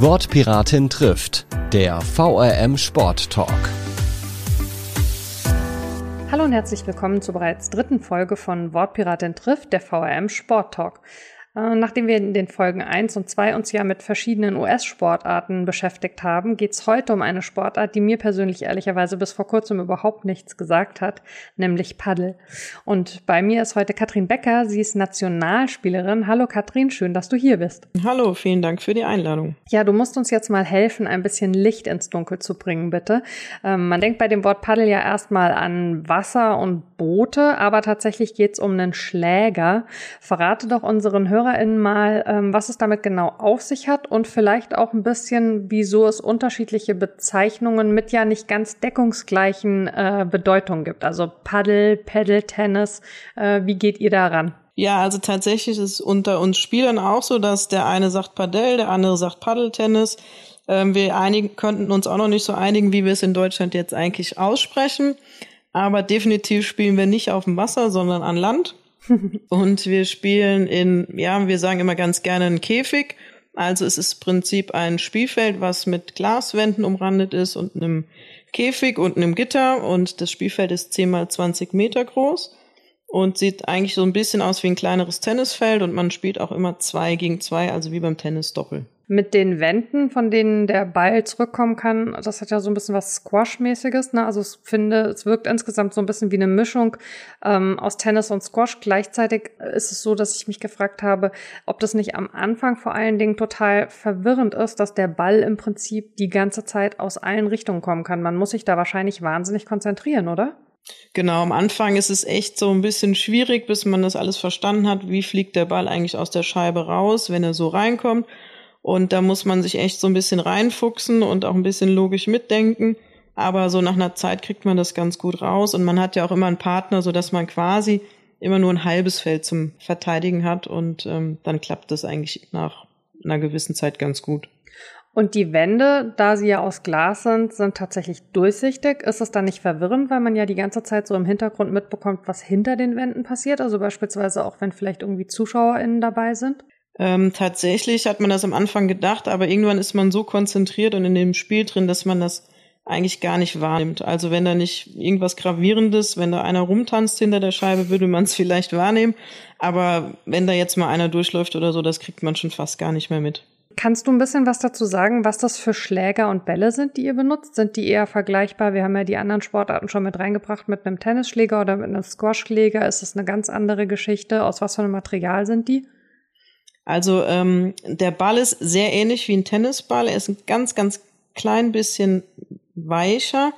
Wortpiratin trifft, der VRM Sport Talk. Hallo und herzlich willkommen zur bereits dritten Folge von Wortpiratin trifft, der VRM Sport Talk. Äh, nachdem wir in den Folgen 1 und 2 uns ja mit verschiedenen US-Sportarten beschäftigt haben, geht es heute um eine Sportart, die mir persönlich ehrlicherweise bis vor kurzem überhaupt nichts gesagt hat, nämlich Paddel. Und bei mir ist heute Katrin Becker, sie ist Nationalspielerin. Hallo Katrin, schön, dass du hier bist. Hallo, vielen Dank für die Einladung. Ja, du musst uns jetzt mal helfen, ein bisschen Licht ins Dunkel zu bringen, bitte. Ähm, man denkt bei dem Wort Paddel ja erstmal an Wasser und Boote, aber tatsächlich geht es um einen Schläger. Verrate doch unseren Hörern, HörerInnen mal, ähm, was es damit genau auf sich hat und vielleicht auch ein bisschen, wieso es unterschiedliche Bezeichnungen mit ja nicht ganz deckungsgleichen äh, Bedeutungen gibt. Also Paddel, Pedal, Tennis. Äh, wie geht ihr daran? Ja, also tatsächlich ist unter uns Spielern auch so, dass der eine sagt Padel, der andere sagt Paddeltennis. Ähm, wir einigen, könnten uns auch noch nicht so einigen, wie wir es in Deutschland jetzt eigentlich aussprechen. Aber definitiv spielen wir nicht auf dem Wasser, sondern an Land. Und wir spielen in, ja, wir sagen immer ganz gerne einen Käfig. Also es ist im Prinzip ein Spielfeld, was mit Glaswänden umrandet ist und einem Käfig und einem Gitter. Und das Spielfeld ist 10 mal 20 Meter groß und sieht eigentlich so ein bisschen aus wie ein kleineres Tennisfeld. Und man spielt auch immer zwei gegen zwei, also wie beim Tennis Doppel mit den Wänden, von denen der Ball zurückkommen kann, das hat ja so ein bisschen was Squash-mäßiges. Ne? Also ich finde, es wirkt insgesamt so ein bisschen wie eine Mischung ähm, aus Tennis und Squash. Gleichzeitig ist es so, dass ich mich gefragt habe, ob das nicht am Anfang vor allen Dingen total verwirrend ist, dass der Ball im Prinzip die ganze Zeit aus allen Richtungen kommen kann. Man muss sich da wahrscheinlich wahnsinnig konzentrieren, oder? Genau, am Anfang ist es echt so ein bisschen schwierig, bis man das alles verstanden hat. Wie fliegt der Ball eigentlich aus der Scheibe raus, wenn er so reinkommt? Und da muss man sich echt so ein bisschen reinfuchsen und auch ein bisschen logisch mitdenken. Aber so nach einer Zeit kriegt man das ganz gut raus. Und man hat ja auch immer einen Partner, so dass man quasi immer nur ein halbes Feld zum Verteidigen hat. Und ähm, dann klappt das eigentlich nach einer gewissen Zeit ganz gut. Und die Wände, da sie ja aus Glas sind, sind tatsächlich durchsichtig. Ist es dann nicht verwirrend, weil man ja die ganze Zeit so im Hintergrund mitbekommt, was hinter den Wänden passiert? Also beispielsweise auch, wenn vielleicht irgendwie ZuschauerInnen dabei sind? Ähm, tatsächlich hat man das am Anfang gedacht, aber irgendwann ist man so konzentriert und in dem Spiel drin, dass man das eigentlich gar nicht wahrnimmt. Also wenn da nicht irgendwas Gravierendes, wenn da einer rumtanzt hinter der Scheibe, würde man es vielleicht wahrnehmen. Aber wenn da jetzt mal einer durchläuft oder so, das kriegt man schon fast gar nicht mehr mit. Kannst du ein bisschen was dazu sagen, was das für Schläger und Bälle sind, die ihr benutzt? Sind die eher vergleichbar? Wir haben ja die anderen Sportarten schon mit reingebracht mit einem Tennisschläger oder mit einem Squashschläger. Ist das eine ganz andere Geschichte? Aus was für einem Material sind die? Also ähm, der Ball ist sehr ähnlich wie ein Tennisball. Er ist ein ganz, ganz klein bisschen weicher,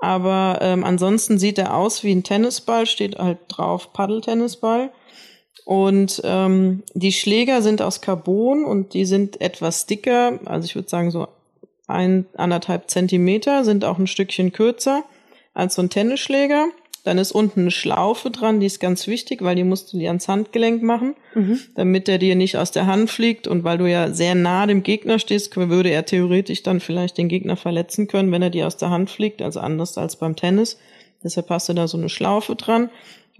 aber ähm, ansonsten sieht er aus wie ein Tennisball, steht halt drauf Paddeltennisball. Und ähm, die Schläger sind aus Carbon und die sind etwas dicker, also ich würde sagen so ein, anderthalb Zentimeter, sind auch ein Stückchen kürzer als so ein Tennisschläger. Dann ist unten eine Schlaufe dran, die ist ganz wichtig, weil die musst du dir ans Handgelenk machen, mhm. damit er dir nicht aus der Hand fliegt. Und weil du ja sehr nah dem Gegner stehst, würde er theoretisch dann vielleicht den Gegner verletzen können, wenn er dir aus der Hand fliegt, also anders als beim Tennis. Deshalb hast du da so eine Schlaufe dran.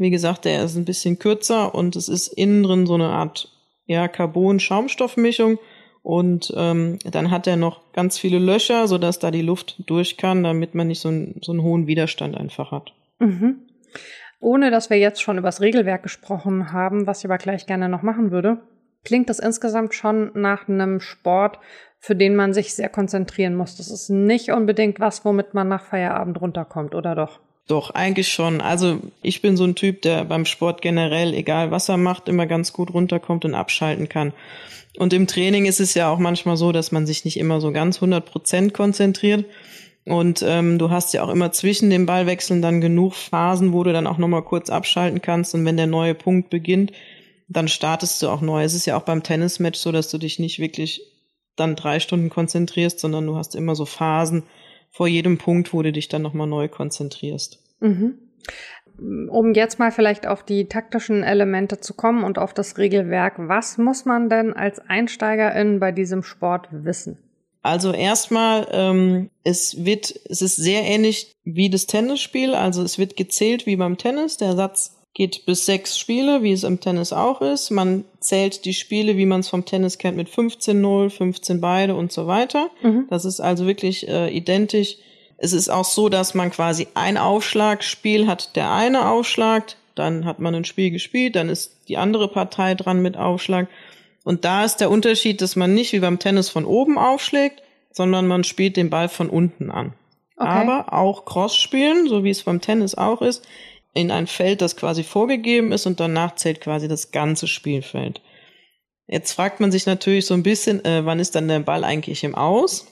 Wie gesagt, der ist ein bisschen kürzer und es ist innen drin so eine Art ja, Carbon-Schaumstoffmischung. Und ähm, dann hat er noch ganz viele Löcher, sodass da die Luft durch kann, damit man nicht so, einen so einen hohen Widerstand einfach hat. Mhm. Ohne dass wir jetzt schon über das Regelwerk gesprochen haben, was ich aber gleich gerne noch machen würde, klingt das insgesamt schon nach einem Sport, für den man sich sehr konzentrieren muss. Das ist nicht unbedingt was, womit man nach Feierabend runterkommt, oder doch? Doch, eigentlich schon. Also ich bin so ein Typ, der beim Sport generell, egal was er macht, immer ganz gut runterkommt und abschalten kann. Und im Training ist es ja auch manchmal so, dass man sich nicht immer so ganz 100 Prozent konzentriert. Und ähm, du hast ja auch immer zwischen den Ballwechseln dann genug Phasen, wo du dann auch nochmal kurz abschalten kannst. Und wenn der neue Punkt beginnt, dann startest du auch neu. Es ist ja auch beim Tennismatch so, dass du dich nicht wirklich dann drei Stunden konzentrierst, sondern du hast immer so Phasen vor jedem Punkt, wo du dich dann nochmal neu konzentrierst. Mhm. Um jetzt mal vielleicht auf die taktischen Elemente zu kommen und auf das Regelwerk, was muss man denn als Einsteigerin bei diesem Sport wissen? Also erstmal, ähm, es wird, es ist sehr ähnlich wie das Tennisspiel. Also es wird gezählt wie beim Tennis. Der Satz geht bis sechs Spiele, wie es im Tennis auch ist. Man zählt die Spiele, wie man es vom Tennis kennt, mit 15-0, 15 beide und so weiter. Mhm. Das ist also wirklich äh, identisch. Es ist auch so, dass man quasi ein Aufschlagspiel hat, der eine aufschlagt, dann hat man ein Spiel gespielt, dann ist die andere Partei dran mit Aufschlag. Und da ist der Unterschied, dass man nicht wie beim Tennis von oben aufschlägt, sondern man spielt den Ball von unten an. Okay. Aber auch Cross spielen, so wie es beim Tennis auch ist, in ein Feld, das quasi vorgegeben ist und danach zählt quasi das ganze Spielfeld. Jetzt fragt man sich natürlich so ein bisschen, äh, wann ist dann der Ball eigentlich im Aus?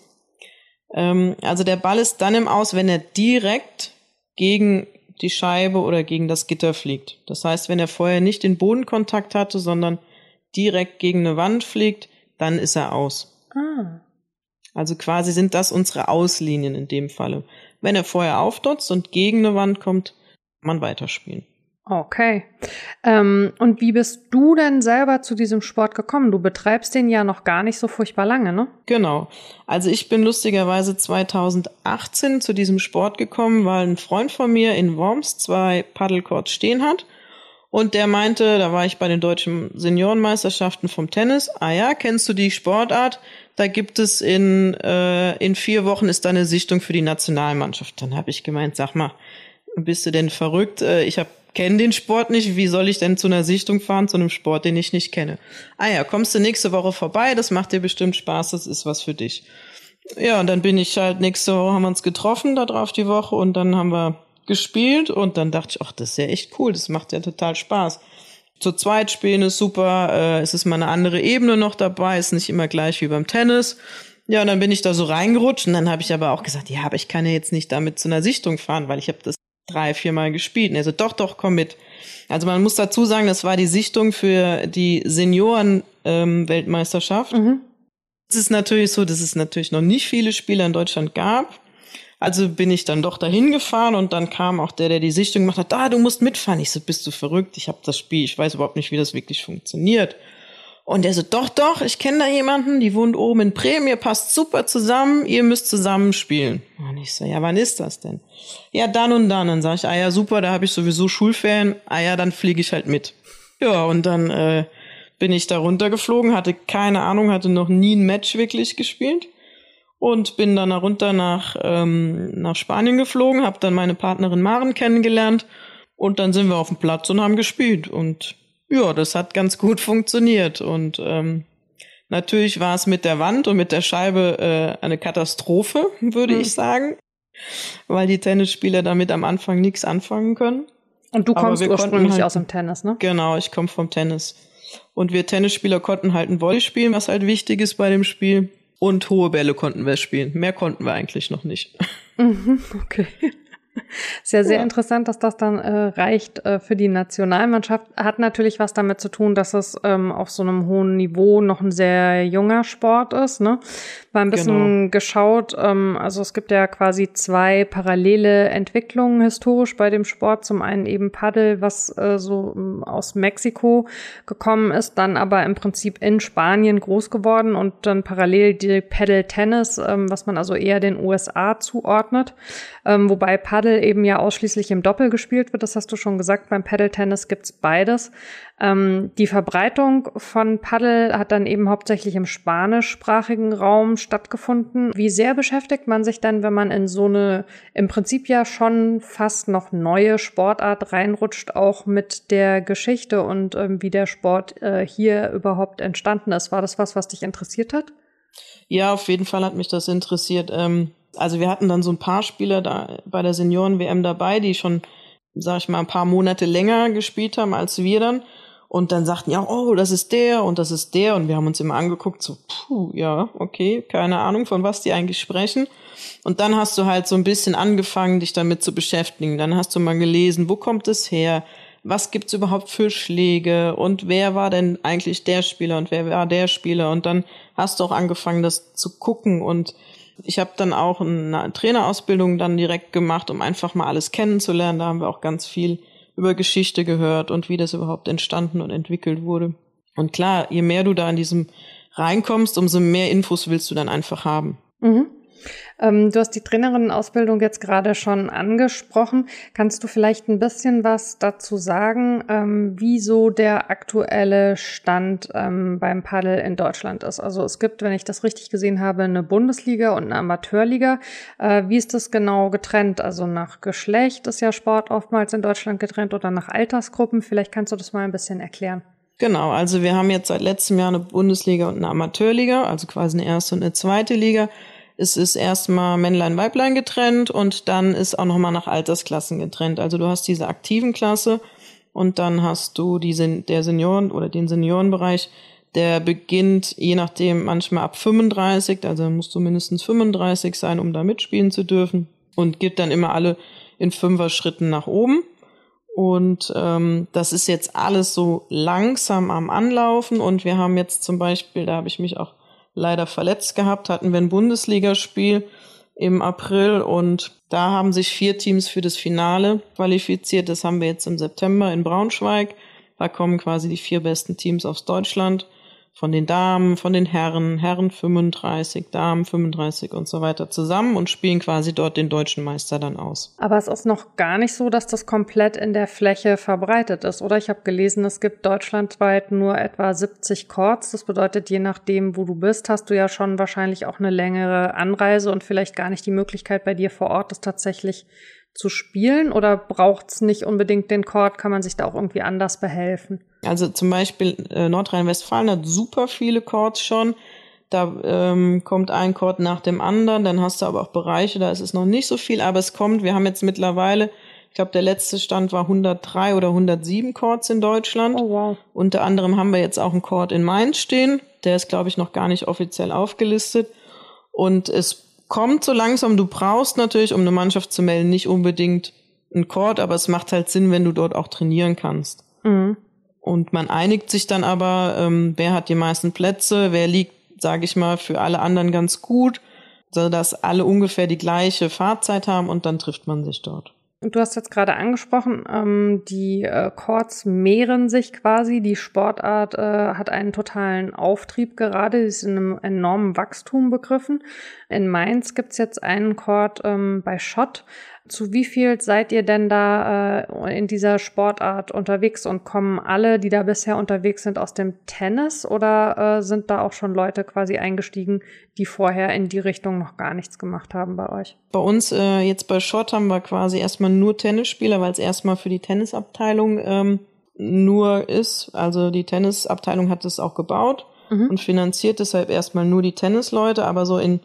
Ähm, also der Ball ist dann im Aus, wenn er direkt gegen die Scheibe oder gegen das Gitter fliegt. Das heißt, wenn er vorher nicht den Bodenkontakt hatte, sondern direkt gegen eine Wand fliegt, dann ist er aus. Ah. Also quasi sind das unsere Auslinien in dem Falle. Wenn er vorher aufdotzt und gegen eine Wand kommt, man weiterspielen. Okay. Ähm, und wie bist du denn selber zu diesem Sport gekommen? Du betreibst den ja noch gar nicht so furchtbar lange, ne? Genau. Also ich bin lustigerweise 2018 zu diesem Sport gekommen, weil ein Freund von mir in Worms zwei Paddlecourts stehen hat. Und der meinte, da war ich bei den deutschen Seniorenmeisterschaften vom Tennis. Ah ja, kennst du die Sportart? Da gibt es in, äh, in vier Wochen ist da eine Sichtung für die Nationalmannschaft. Dann habe ich gemeint, sag mal, bist du denn verrückt? Äh, ich kenne den Sport nicht. Wie soll ich denn zu einer Sichtung fahren, zu einem Sport, den ich nicht kenne? Ah ja, kommst du nächste Woche vorbei, das macht dir bestimmt Spaß, das ist was für dich. Ja, und dann bin ich halt nächste Woche haben wir uns getroffen da drauf die Woche und dann haben wir gespielt und dann dachte ich, ach, das ist ja echt cool, das macht ja total Spaß. Zu zweit spielen ist super, äh, es ist mal eine andere Ebene noch dabei, ist nicht immer gleich wie beim Tennis. Ja, und dann bin ich da so reingerutscht und dann habe ich aber auch gesagt, ja, aber ich kann ja jetzt nicht damit zu einer Sichtung fahren, weil ich habe das drei, viermal gespielt. Und er so, doch, doch, komm mit. Also man muss dazu sagen, das war die Sichtung für die Senioren-Weltmeisterschaft. Ähm, mhm. Es ist natürlich so, dass es natürlich noch nicht viele Spieler in Deutschland gab. Also bin ich dann doch dahin gefahren und dann kam auch der, der die Sichtung gemacht hat, ah, du musst mitfahren. Ich so, bist du verrückt? Ich habe das Spiel, ich weiß überhaupt nicht, wie das wirklich funktioniert. Und er so, doch, doch, ich kenne da jemanden, die wohnt oben in Bremen, ihr passt super zusammen, ihr müsst zusammen spielen. Und ich so, ja, wann ist das denn? Ja, dann und dann. Dann sage ich, ah ja, super, da habe ich sowieso Schulferien, ah ja, dann fliege ich halt mit. Ja, und dann äh, bin ich da runtergeflogen, hatte keine Ahnung, hatte noch nie ein Match wirklich gespielt und bin dann runter nach, ähm, nach Spanien geflogen, habe dann meine Partnerin Maren kennengelernt und dann sind wir auf dem Platz und haben gespielt und ja, das hat ganz gut funktioniert. Und ähm, natürlich war es mit der Wand und mit der Scheibe äh, eine Katastrophe, würde mhm. ich sagen, weil die Tennisspieler damit am Anfang nichts anfangen können. Und du kommst ursprünglich halt, aus dem Tennis, ne? Genau, ich komme vom Tennis. Und wir Tennisspieler konnten halt ein Volley spielen, was halt wichtig ist bei dem Spiel. Und hohe Bälle konnten wir spielen. Mehr konnten wir eigentlich noch nicht. Mhm, okay. Ist ja sehr ja. interessant, dass das dann äh, reicht äh, für die Nationalmannschaft. Hat natürlich was damit zu tun, dass es ähm, auf so einem hohen Niveau noch ein sehr junger Sport ist. Ne? War ein bisschen genau. geschaut. Ähm, also es gibt ja quasi zwei parallele Entwicklungen historisch bei dem Sport. Zum einen eben Paddel, was äh, so ähm, aus Mexiko gekommen ist, dann aber im Prinzip in Spanien groß geworden und dann parallel die Paddle Tennis, ähm, was man also eher den USA zuordnet. Ähm, wobei Paddle eben ja ausschließlich im Doppel gespielt wird. Das hast du schon gesagt. Beim Paddle Tennis gibt's beides. Ähm, die Verbreitung von Paddle hat dann eben hauptsächlich im spanischsprachigen Raum stattgefunden. Wie sehr beschäftigt man sich dann, wenn man in so eine im Prinzip ja schon fast noch neue Sportart reinrutscht, auch mit der Geschichte und ähm, wie der Sport äh, hier überhaupt entstanden ist? War das was, was dich interessiert hat? Ja, auf jeden Fall hat mich das interessiert. Ähm, also wir hatten dann so ein paar Spieler da bei der Senioren-WM dabei, die schon, sag ich mal, ein paar Monate länger gespielt haben als wir dann und dann sagten ja, oh, das ist der und das ist der und wir haben uns immer angeguckt, so, puh, ja, okay, keine Ahnung, von was die eigentlich sprechen. Und dann hast du halt so ein bisschen angefangen, dich damit zu beschäftigen. Dann hast du mal gelesen, wo kommt es her? Was gibt's überhaupt für Schläge? Und wer war denn eigentlich der Spieler und wer war der Spieler? Und dann hast du auch angefangen, das zu gucken und ich habe dann auch eine Trainerausbildung dann direkt gemacht, um einfach mal alles kennenzulernen. Da haben wir auch ganz viel über Geschichte gehört und wie das überhaupt entstanden und entwickelt wurde. Und klar, je mehr du da in diesem reinkommst, umso mehr Infos willst du dann einfach haben. Mhm. Ähm, du hast die Trainerinnenausbildung jetzt gerade schon angesprochen. Kannst du vielleicht ein bisschen was dazu sagen, ähm, wieso der aktuelle Stand ähm, beim Paddel in Deutschland ist? Also es gibt, wenn ich das richtig gesehen habe, eine Bundesliga und eine Amateurliga. Äh, wie ist das genau getrennt? Also nach Geschlecht ist ja Sport oftmals in Deutschland getrennt oder nach Altersgruppen. Vielleicht kannst du das mal ein bisschen erklären. Genau, also wir haben jetzt seit letztem Jahr eine Bundesliga und eine Amateurliga, also quasi eine erste und eine zweite Liga. Es ist erstmal Männlein, Weiblein getrennt und dann ist auch nochmal nach Altersklassen getrennt. Also du hast diese aktiven Klasse und dann hast du die, der Senioren oder den Seniorenbereich, der beginnt je nachdem manchmal ab 35, also musst du mindestens 35 sein, um da mitspielen zu dürfen und geht dann immer alle in Fünfer-Schritten nach oben. Und ähm, das ist jetzt alles so langsam am Anlaufen und wir haben jetzt zum Beispiel, da habe ich mich auch leider verletzt gehabt, hatten wir ein Bundesligaspiel im April und da haben sich vier Teams für das Finale qualifiziert. Das haben wir jetzt im September in Braunschweig. Da kommen quasi die vier besten Teams aus Deutschland von den Damen, von den Herren, Herren 35, Damen 35 und so weiter zusammen und spielen quasi dort den deutschen Meister dann aus. Aber es ist noch gar nicht so, dass das komplett in der Fläche verbreitet ist, oder? Ich habe gelesen, es gibt deutschlandweit nur etwa 70 Courts. Das bedeutet, je nachdem, wo du bist, hast du ja schon wahrscheinlich auch eine längere Anreise und vielleicht gar nicht die Möglichkeit bei dir vor Ort, das tatsächlich zu spielen oder braucht es nicht unbedingt den Chord? Kann man sich da auch irgendwie anders behelfen? Also zum Beispiel äh, Nordrhein-Westfalen hat super viele Chords schon. Da ähm, kommt ein Chord nach dem anderen. Dann hast du aber auch Bereiche, da ist es noch nicht so viel, aber es kommt. Wir haben jetzt mittlerweile, ich glaube, der letzte Stand war 103 oder 107 Chords in Deutschland. Oh, wow. Unter anderem haben wir jetzt auch einen Chord in Mainz stehen. Der ist, glaube ich, noch gar nicht offiziell aufgelistet. Und es kommt so langsam. Du brauchst natürlich, um eine Mannschaft zu melden, nicht unbedingt einen Court, aber es macht halt Sinn, wenn du dort auch trainieren kannst. Mhm. Und man einigt sich dann aber, ähm, wer hat die meisten Plätze, wer liegt, sage ich mal, für alle anderen ganz gut, so dass alle ungefähr die gleiche Fahrzeit haben und dann trifft man sich dort. Du hast jetzt gerade angesprochen, ähm, die äh, Chords mehren sich quasi. Die Sportart äh, hat einen totalen Auftrieb gerade. Ist in einem enormen Wachstum begriffen. In Mainz gibt's jetzt einen Chord ähm, bei Schott. Zu wie viel seid ihr denn da äh, in dieser Sportart unterwegs und kommen alle, die da bisher unterwegs sind, aus dem Tennis oder äh, sind da auch schon Leute quasi eingestiegen, die vorher in die Richtung noch gar nichts gemacht haben bei euch? Bei uns äh, jetzt bei Schott haben wir quasi erstmal nur Tennisspieler, weil es erstmal für die Tennisabteilung ähm, nur ist. Also die Tennisabteilung hat es auch gebaut mhm. und finanziert deshalb erstmal nur die Tennisleute, aber so in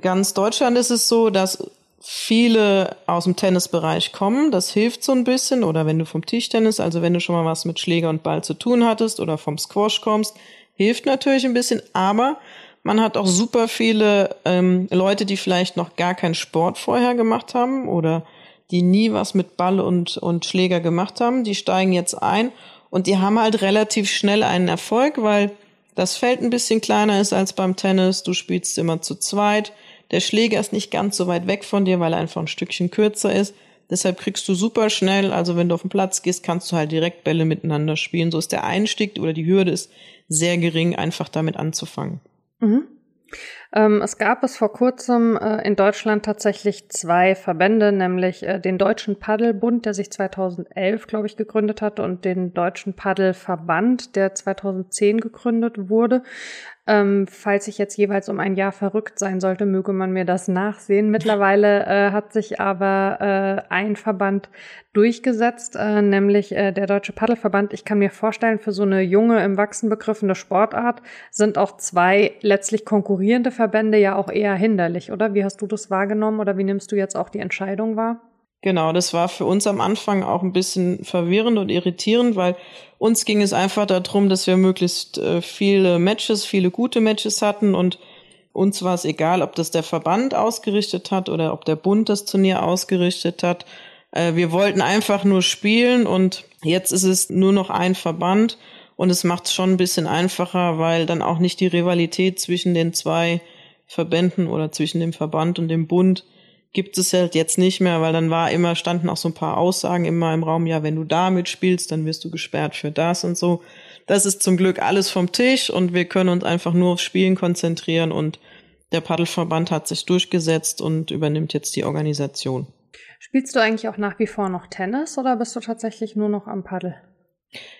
ganz Deutschland ist es so, dass viele aus dem Tennisbereich kommen. Das hilft so ein bisschen. Oder wenn du vom Tischtennis, also wenn du schon mal was mit Schläger und Ball zu tun hattest oder vom Squash kommst, hilft natürlich ein bisschen. Aber man hat auch super viele ähm, Leute, die vielleicht noch gar keinen Sport vorher gemacht haben oder die nie was mit Ball und, und Schläger gemacht haben. Die steigen jetzt ein und die haben halt relativ schnell einen Erfolg, weil das Feld ein bisschen kleiner ist als beim Tennis. Du spielst immer zu zweit der Schläger ist nicht ganz so weit weg von dir, weil er einfach ein Stückchen kürzer ist. Deshalb kriegst du super schnell, also wenn du auf den Platz gehst, kannst du halt direkt Bälle miteinander spielen. So ist der Einstieg oder die Hürde ist sehr gering, einfach damit anzufangen. Mhm. Ähm, es gab es vor kurzem äh, in Deutschland tatsächlich zwei Verbände, nämlich äh, den Deutschen Paddelbund, der sich 2011, glaube ich, gegründet hat, und den Deutschen Paddelverband, der 2010 gegründet wurde. Ähm, falls ich jetzt jeweils um ein Jahr verrückt sein sollte, möge man mir das nachsehen. Mittlerweile äh, hat sich aber äh, ein Verband durchgesetzt, äh, nämlich äh, der Deutsche Paddelverband. Ich kann mir vorstellen, für so eine junge, im Wachsen begriffene Sportart sind auch zwei letztlich konkurrierende Verbände ja auch eher hinderlich, oder? Wie hast du das wahrgenommen oder wie nimmst du jetzt auch die Entscheidung wahr? Genau, das war für uns am Anfang auch ein bisschen verwirrend und irritierend, weil uns ging es einfach darum, dass wir möglichst äh, viele Matches, viele gute Matches hatten und uns war es egal, ob das der Verband ausgerichtet hat oder ob der Bund das Turnier ausgerichtet hat. Äh, wir wollten einfach nur spielen und jetzt ist es nur noch ein Verband und es macht es schon ein bisschen einfacher, weil dann auch nicht die Rivalität zwischen den zwei Verbänden oder zwischen dem Verband und dem Bund gibt es halt jetzt nicht mehr, weil dann war immer, standen auch so ein paar Aussagen immer im Raum, ja, wenn du da mitspielst, dann wirst du gesperrt für das und so. Das ist zum Glück alles vom Tisch und wir können uns einfach nur aufs Spielen konzentrieren und der Paddelverband hat sich durchgesetzt und übernimmt jetzt die Organisation. Spielst du eigentlich auch nach wie vor noch Tennis oder bist du tatsächlich nur noch am Paddel?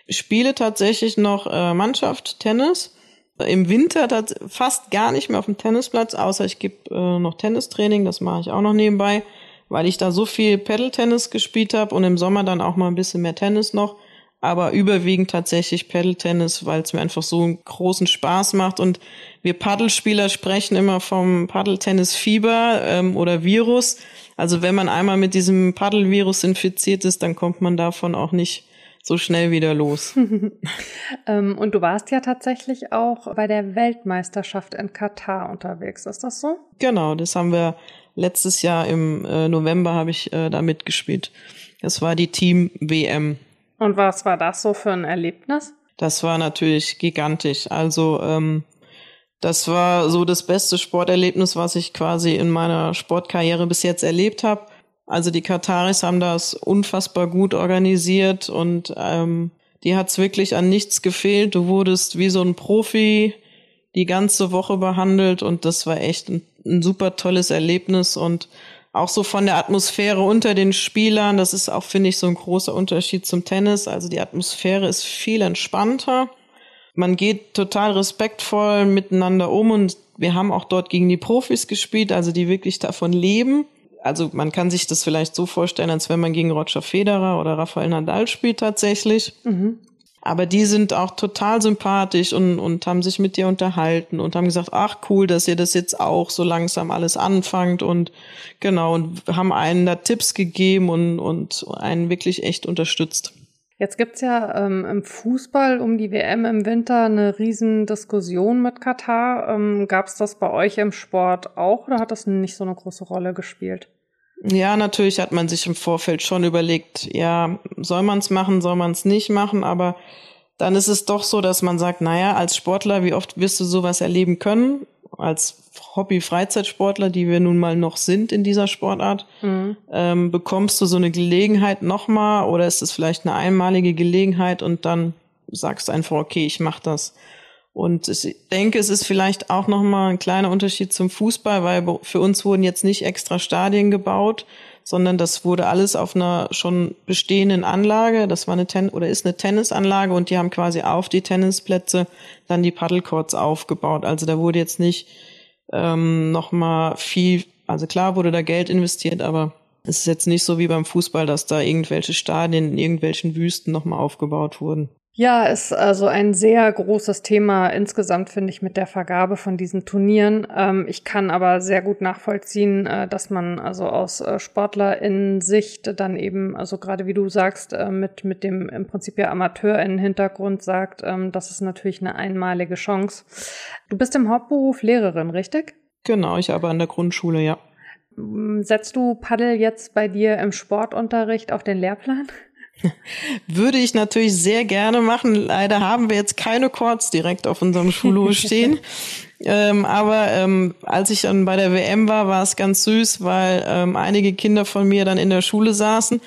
Ich spiele tatsächlich noch äh, Mannschaft Tennis. Im Winter fast gar nicht mehr auf dem Tennisplatz, außer ich gebe äh, noch Tennistraining, das mache ich auch noch nebenbei, weil ich da so viel Pedal-Tennis gespielt habe und im Sommer dann auch mal ein bisschen mehr Tennis noch aber überwiegend tatsächlich Paddle-Tennis, weil es mir einfach so einen großen Spaß macht. Und wir Paddelspieler sprechen immer vom Paddle-Tennis-Fieber ähm, oder Virus. Also wenn man einmal mit diesem Paddle-Virus infiziert ist, dann kommt man davon auch nicht so schnell wieder los. ähm, und du warst ja tatsächlich auch bei der Weltmeisterschaft in Katar unterwegs, ist das so? Genau, das haben wir letztes Jahr im äh, November habe ich äh, da mitgespielt. Das war die Team WM. Und was war das so für ein Erlebnis? Das war natürlich gigantisch. Also ähm, das war so das beste Sporterlebnis, was ich quasi in meiner Sportkarriere bis jetzt erlebt habe. Also die Kataris haben das unfassbar gut organisiert und ähm, die hat's wirklich an nichts gefehlt. Du wurdest wie so ein Profi die ganze Woche behandelt und das war echt ein, ein super tolles Erlebnis und auch so von der Atmosphäre unter den Spielern, das ist auch, finde ich, so ein großer Unterschied zum Tennis. Also die Atmosphäre ist viel entspannter. Man geht total respektvoll miteinander um und wir haben auch dort gegen die Profis gespielt, also die wirklich davon leben. Also man kann sich das vielleicht so vorstellen, als wenn man gegen Roger Federer oder Rafael Nadal spielt tatsächlich. Mhm. Aber die sind auch total sympathisch und, und haben sich mit dir unterhalten und haben gesagt, ach cool, dass ihr das jetzt auch so langsam alles anfangt und genau, und haben einen da Tipps gegeben und, und einen wirklich echt unterstützt. Jetzt gibt's ja ähm, im Fußball um die WM im Winter eine riesen Diskussion mit Katar. Ähm, Gab's das bei euch im Sport auch oder hat das nicht so eine große Rolle gespielt? Ja, natürlich hat man sich im Vorfeld schon überlegt, ja, soll man es machen, soll man es nicht machen, aber dann ist es doch so, dass man sagt, naja, als Sportler, wie oft wirst du sowas erleben können? Als Hobby-Freizeitsportler, die wir nun mal noch sind in dieser Sportart, mhm. ähm, bekommst du so eine Gelegenheit nochmal oder ist es vielleicht eine einmalige Gelegenheit und dann sagst du einfach, okay, ich mach das. Und ich denke, es ist vielleicht auch nochmal ein kleiner Unterschied zum Fußball, weil für uns wurden jetzt nicht extra Stadien gebaut, sondern das wurde alles auf einer schon bestehenden Anlage. Das war eine Ten oder ist eine Tennisanlage und die haben quasi auf die Tennisplätze dann die Paddlecourts aufgebaut. Also da wurde jetzt nicht ähm, nochmal viel, also klar wurde da Geld investiert, aber es ist jetzt nicht so wie beim Fußball, dass da irgendwelche Stadien in irgendwelchen Wüsten nochmal aufgebaut wurden. Ja, ist also ein sehr großes Thema insgesamt, finde ich, mit der Vergabe von diesen Turnieren. Ähm, ich kann aber sehr gut nachvollziehen, äh, dass man also aus äh, Sportlerinnen-Sicht dann eben, also gerade wie du sagst, äh, mit, mit dem im Prinzip ja Amateur-Hintergrund sagt, ähm, das ist natürlich eine einmalige Chance. Du bist im Hauptberuf Lehrerin, richtig? Genau, ich arbeite an der Grundschule, ja. Setzt du Paddel jetzt bei dir im Sportunterricht auf den Lehrplan? Würde ich natürlich sehr gerne machen. Leider haben wir jetzt keine Chords direkt auf unserem Schulhof stehen. ähm, aber ähm, als ich dann bei der WM war, war es ganz süß, weil ähm, einige Kinder von mir dann in der Schule saßen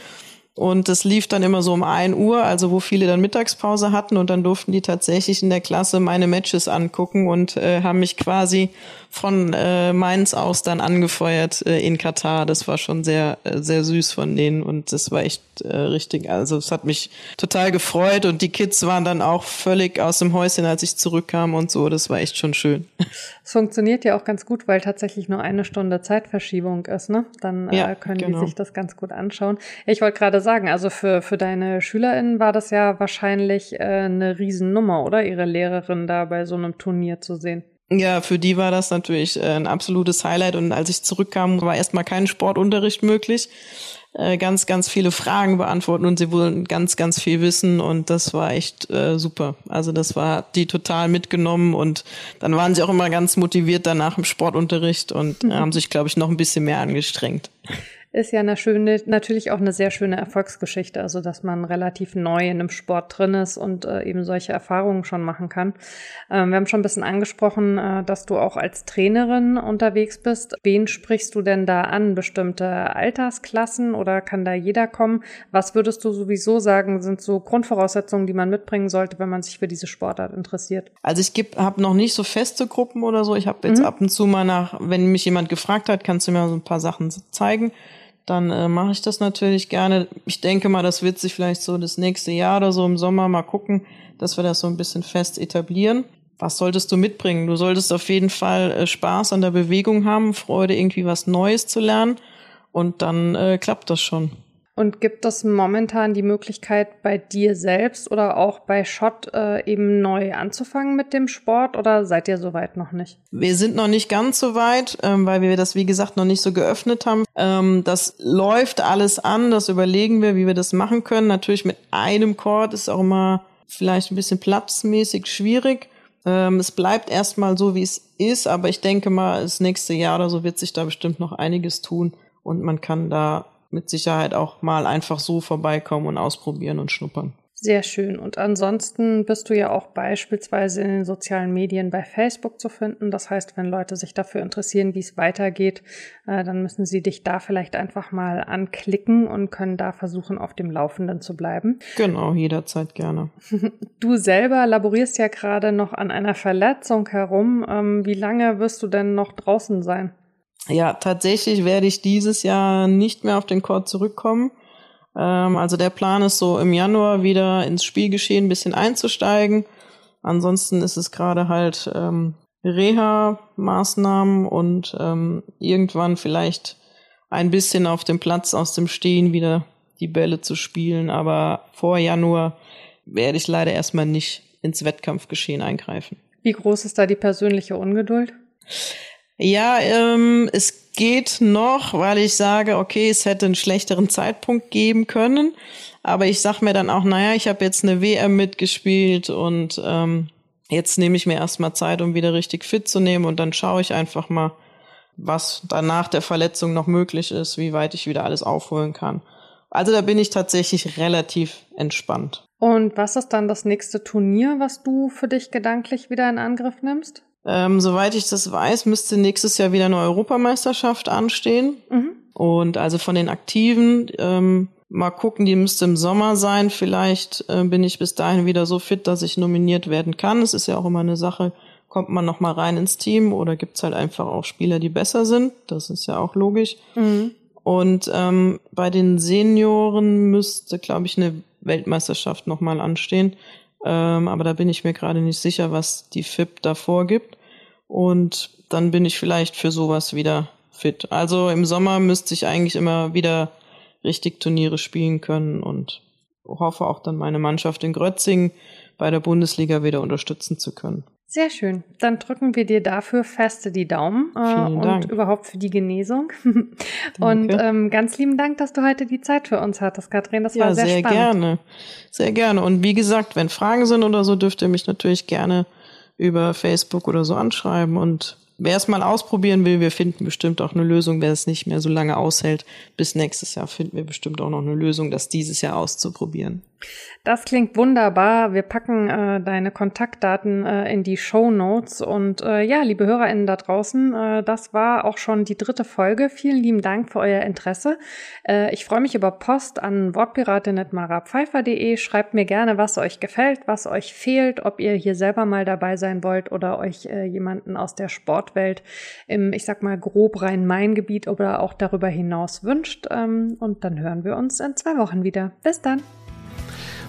und das lief dann immer so um ein Uhr, also wo viele dann Mittagspause hatten und dann durften die tatsächlich in der Klasse meine Matches angucken und äh, haben mich quasi von äh, Mainz aus dann angefeuert äh, in Katar. Das war schon sehr, äh, sehr süß von denen und das war echt äh, richtig. Also es hat mich total gefreut und die Kids waren dann auch völlig aus dem Häuschen, als ich zurückkam und so. Das war echt schon schön. Es funktioniert ja auch ganz gut, weil tatsächlich nur eine Stunde Zeitverschiebung ist, ne? Dann äh, ja, können genau. die sich das ganz gut anschauen. Ich wollte gerade sagen, also für, für deine SchülerInnen war das ja wahrscheinlich äh, eine Riesennummer, oder? Ihre Lehrerin da bei so einem Turnier zu sehen. Ja, für die war das natürlich äh, ein absolutes Highlight und als ich zurückkam, war erstmal kein Sportunterricht möglich. Äh, ganz, ganz viele Fragen beantworten und sie wollten ganz, ganz viel wissen und das war echt äh, super. Also das war die total mitgenommen und dann waren sie auch immer ganz motiviert danach im Sportunterricht und mhm. haben sich, glaube ich, noch ein bisschen mehr angestrengt. Ist ja eine schöne, natürlich auch eine sehr schöne Erfolgsgeschichte, also dass man relativ neu in einem Sport drin ist und äh, eben solche Erfahrungen schon machen kann. Ähm, wir haben schon ein bisschen angesprochen, äh, dass du auch als Trainerin unterwegs bist. Wen sprichst du denn da an? Bestimmte Altersklassen oder kann da jeder kommen? Was würdest du sowieso sagen, sind so Grundvoraussetzungen, die man mitbringen sollte, wenn man sich für diese Sportart interessiert? Also ich habe noch nicht so feste Gruppen oder so. Ich habe jetzt mhm. ab und zu mal nach, wenn mich jemand gefragt hat, kannst du mir so ein paar Sachen zeigen dann äh, mache ich das natürlich gerne. Ich denke mal, das wird sich vielleicht so das nächste Jahr oder so im Sommer mal gucken, dass wir das so ein bisschen fest etablieren. Was solltest du mitbringen? Du solltest auf jeden Fall äh, Spaß an der Bewegung haben, Freude, irgendwie was Neues zu lernen und dann äh, klappt das schon. Und gibt es momentan die Möglichkeit, bei dir selbst oder auch bei Schott äh, eben neu anzufangen mit dem Sport oder seid ihr soweit noch nicht? Wir sind noch nicht ganz so weit, ähm, weil wir das, wie gesagt, noch nicht so geöffnet haben. Ähm, das läuft alles an, das überlegen wir, wie wir das machen können. Natürlich mit einem Chord ist auch immer vielleicht ein bisschen platzmäßig schwierig. Ähm, es bleibt erstmal so, wie es ist, aber ich denke mal, das nächste Jahr oder so wird sich da bestimmt noch einiges tun und man kann da mit Sicherheit auch mal einfach so vorbeikommen und ausprobieren und schnuppern. Sehr schön. Und ansonsten bist du ja auch beispielsweise in den sozialen Medien bei Facebook zu finden. Das heißt, wenn Leute sich dafür interessieren, wie es weitergeht, äh, dann müssen sie dich da vielleicht einfach mal anklicken und können da versuchen, auf dem Laufenden zu bleiben. Genau, jederzeit gerne. Du selber laborierst ja gerade noch an einer Verletzung herum. Ähm, wie lange wirst du denn noch draußen sein? Ja, tatsächlich werde ich dieses Jahr nicht mehr auf den Court zurückkommen. Ähm, also der Plan ist so im Januar wieder ins Spielgeschehen ein bisschen einzusteigen. Ansonsten ist es gerade halt ähm, Reha-Maßnahmen und ähm, irgendwann vielleicht ein bisschen auf dem Platz aus dem Stehen wieder die Bälle zu spielen. Aber vor Januar werde ich leider erstmal nicht ins Wettkampfgeschehen eingreifen. Wie groß ist da die persönliche Ungeduld? Ja, ähm, es geht noch, weil ich sage, okay, es hätte einen schlechteren Zeitpunkt geben können. Aber ich sag mir dann auch, naja, ich habe jetzt eine WM mitgespielt und ähm, jetzt nehme ich mir erstmal Zeit, um wieder richtig fit zu nehmen und dann schaue ich einfach mal, was danach der Verletzung noch möglich ist, wie weit ich wieder alles aufholen kann. Also da bin ich tatsächlich relativ entspannt. Und was ist dann das nächste Turnier, was du für dich gedanklich wieder in Angriff nimmst? Ähm, soweit ich das weiß, müsste nächstes Jahr wieder eine Europameisterschaft anstehen. Mhm. Und also von den Aktiven, ähm, mal gucken, die müsste im Sommer sein. Vielleicht äh, bin ich bis dahin wieder so fit, dass ich nominiert werden kann. Es ist ja auch immer eine Sache, kommt man noch mal rein ins Team oder gibt's halt einfach auch Spieler, die besser sind. Das ist ja auch logisch. Mhm. Und ähm, bei den Senioren müsste, glaube ich, eine Weltmeisterschaft noch mal anstehen. Ähm, aber da bin ich mir gerade nicht sicher, was die FIP da vorgibt. Und dann bin ich vielleicht für sowas wieder fit. Also im Sommer müsste ich eigentlich immer wieder richtig Turniere spielen können und hoffe auch dann meine Mannschaft in Grötzing bei der Bundesliga wieder unterstützen zu können. Sehr schön. Dann drücken wir dir dafür feste die Daumen äh, und Dank. überhaupt für die Genesung. und ähm, ganz lieben Dank, dass du heute die Zeit für uns hattest, Katrin. Das ja, war sehr, sehr spannend. Sehr gerne. Sehr gerne. Und wie gesagt, wenn Fragen sind oder so, dürft ihr mich natürlich gerne über Facebook oder so anschreiben und Wer es mal ausprobieren will, wir finden bestimmt auch eine Lösung. Wer es nicht mehr so lange aushält, bis nächstes Jahr finden wir bestimmt auch noch eine Lösung, das dieses Jahr auszuprobieren. Das klingt wunderbar. Wir packen äh, deine Kontaktdaten äh, in die Show Notes. Und äh, ja, liebe HörerInnen da draußen, äh, das war auch schon die dritte Folge. Vielen lieben Dank für euer Interesse. Äh, ich freue mich über Post an wortpiratin.marapfeifer.de. Schreibt mir gerne, was euch gefällt, was euch fehlt, ob ihr hier selber mal dabei sein wollt oder euch äh, jemanden aus der Sportwelt im, ich sag mal, grob Rhein-Main-Gebiet oder auch darüber hinaus wünscht. Ähm, und dann hören wir uns in zwei Wochen wieder. Bis dann.